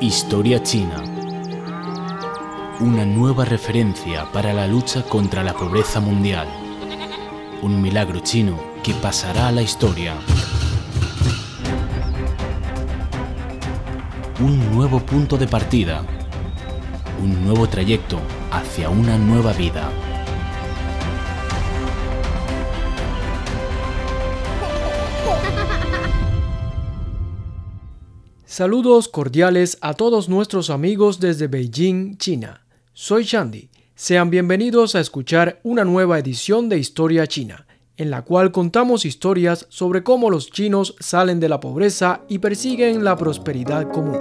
Historia China. Una nueva referencia para la lucha contra la pobreza mundial. Un milagro chino que pasará a la historia. Un nuevo punto de partida. Un nuevo trayecto hacia una nueva vida. Saludos cordiales a todos nuestros amigos desde Beijing, China. Soy Shandy. Sean bienvenidos a escuchar una nueva edición de Historia China, en la cual contamos historias sobre cómo los chinos salen de la pobreza y persiguen la prosperidad común.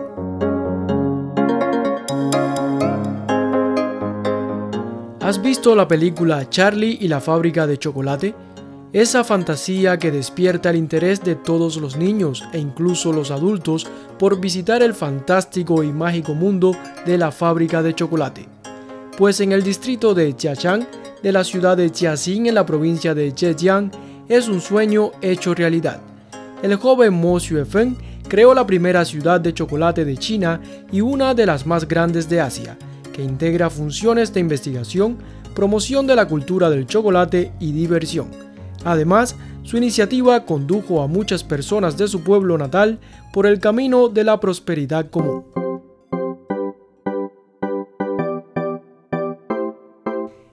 ¿Has visto la película Charlie y la fábrica de chocolate? Esa fantasía que despierta el interés de todos los niños e incluso los adultos por visitar el fantástico y mágico mundo de la fábrica de chocolate. Pues en el distrito de Jiachang, de la ciudad de Jiaxing en la provincia de Zhejiang, es un sueño hecho realidad. El joven Mo Xuefeng creó la primera ciudad de chocolate de China y una de las más grandes de Asia, que integra funciones de investigación, promoción de la cultura del chocolate y diversión Además, su iniciativa condujo a muchas personas de su pueblo natal por el camino de la prosperidad común.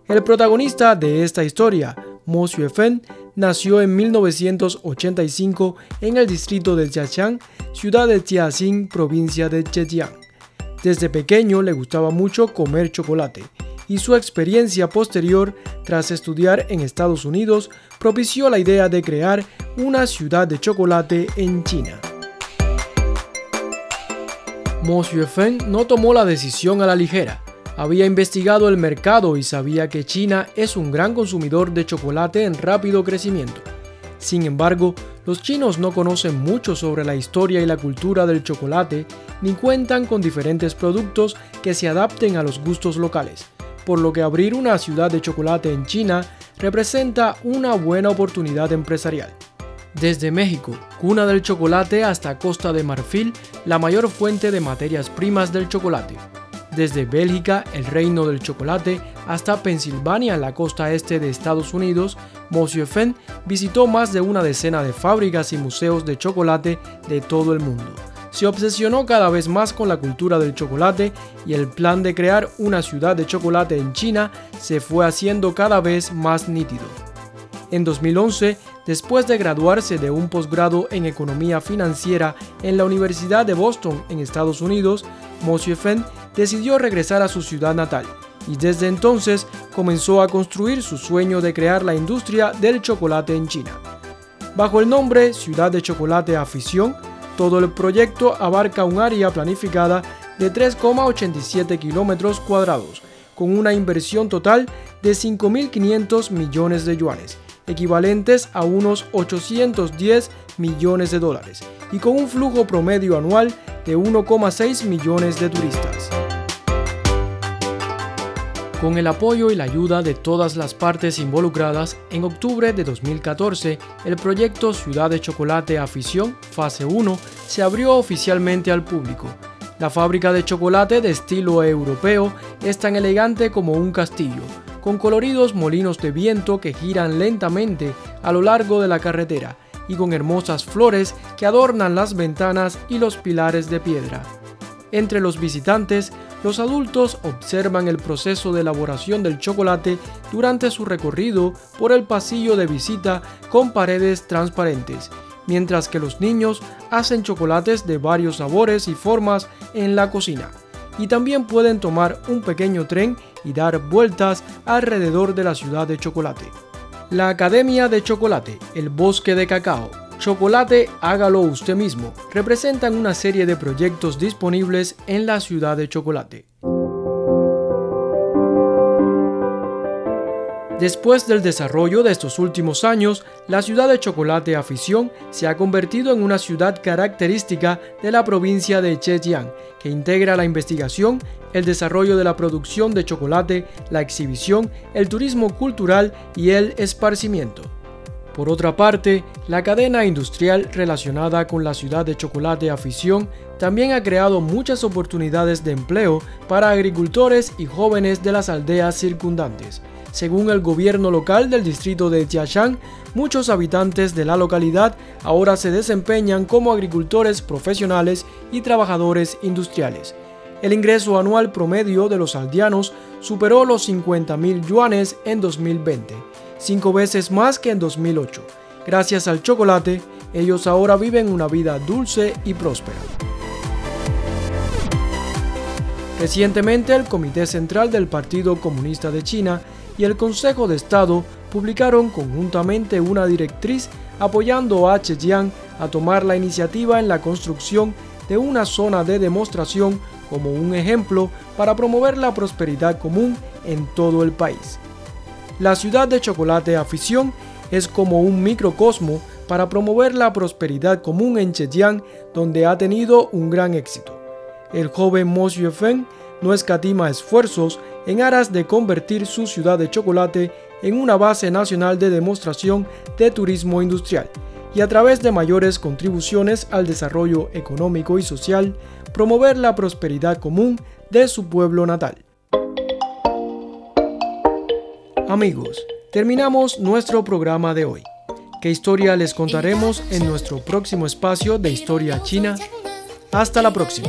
El protagonista de esta historia, Mo Xuefen, nació en 1985 en el distrito de Jiachang, ciudad de Jiaxing, provincia de Zhejiang. Desde pequeño le gustaba mucho comer chocolate y su experiencia posterior tras estudiar en Estados Unidos propició la idea de crear una ciudad de chocolate en China. Mo Xuefeng no tomó la decisión a la ligera. Había investigado el mercado y sabía que China es un gran consumidor de chocolate en rápido crecimiento. Sin embargo, los chinos no conocen mucho sobre la historia y la cultura del chocolate, ni cuentan con diferentes productos que se adapten a los gustos locales por lo que abrir una ciudad de chocolate en China representa una buena oportunidad empresarial. Desde México, cuna del chocolate, hasta Costa de Marfil, la mayor fuente de materias primas del chocolate. Desde Bélgica, el reino del chocolate, hasta Pensilvania, la costa este de Estados Unidos, Monsieur Fenn visitó más de una decena de fábricas y museos de chocolate de todo el mundo se obsesionó cada vez más con la cultura del chocolate y el plan de crear una ciudad de chocolate en China se fue haciendo cada vez más nítido. En 2011, después de graduarse de un posgrado en economía financiera en la Universidad de Boston en Estados Unidos, Mo Fenn decidió regresar a su ciudad natal y desde entonces comenzó a construir su sueño de crear la industria del chocolate en China. Bajo el nombre Ciudad de Chocolate Afición, todo el proyecto abarca un área planificada de 3,87 kilómetros cuadrados, con una inversión total de 5.500 millones de yuanes, equivalentes a unos 810 millones de dólares, y con un flujo promedio anual de 1,6 millones de turistas. Con el apoyo y la ayuda de todas las partes involucradas, en octubre de 2014, el proyecto Ciudad de Chocolate Afición, fase 1, se abrió oficialmente al público. La fábrica de chocolate de estilo europeo es tan elegante como un castillo, con coloridos molinos de viento que giran lentamente a lo largo de la carretera y con hermosas flores que adornan las ventanas y los pilares de piedra. Entre los visitantes los adultos observan el proceso de elaboración del chocolate durante su recorrido por el pasillo de visita con paredes transparentes, mientras que los niños hacen chocolates de varios sabores y formas en la cocina. Y también pueden tomar un pequeño tren y dar vueltas alrededor de la ciudad de chocolate. La Academia de Chocolate, el Bosque de Cacao, Chocolate Hágalo usted mismo representan una serie de proyectos disponibles en la ciudad de Chocolate. Después del desarrollo de estos últimos años, la ciudad de Chocolate Afición se ha convertido en una ciudad característica de la provincia de Zhejiang, que integra la investigación, el desarrollo de la producción de chocolate, la exhibición, el turismo cultural y el esparcimiento. Por otra parte, la cadena industrial relacionada con la ciudad de chocolate Afición también ha creado muchas oportunidades de empleo para agricultores y jóvenes de las aldeas circundantes. Según el gobierno local del distrito de Jiaxing, muchos habitantes de la localidad ahora se desempeñan como agricultores profesionales y trabajadores industriales. El ingreso anual promedio de los aldeanos superó los 50 mil yuanes en 2020 cinco veces más que en 2008. Gracias al chocolate, ellos ahora viven una vida dulce y próspera. Recientemente el Comité Central del Partido Comunista de China y el Consejo de Estado publicaron conjuntamente una directriz apoyando a Zhejiang a tomar la iniciativa en la construcción de una zona de demostración como un ejemplo para promover la prosperidad común en todo el país. La ciudad de chocolate afición es como un microcosmo para promover la prosperidad común en Zhejiang, donde ha tenido un gran éxito. El joven Mo Xuefeng no escatima esfuerzos en aras de convertir su ciudad de chocolate en una base nacional de demostración de turismo industrial y a través de mayores contribuciones al desarrollo económico y social, promover la prosperidad común de su pueblo natal. Amigos, terminamos nuestro programa de hoy. ¿Qué historia les contaremos en nuestro próximo espacio de Historia China? Hasta la próxima.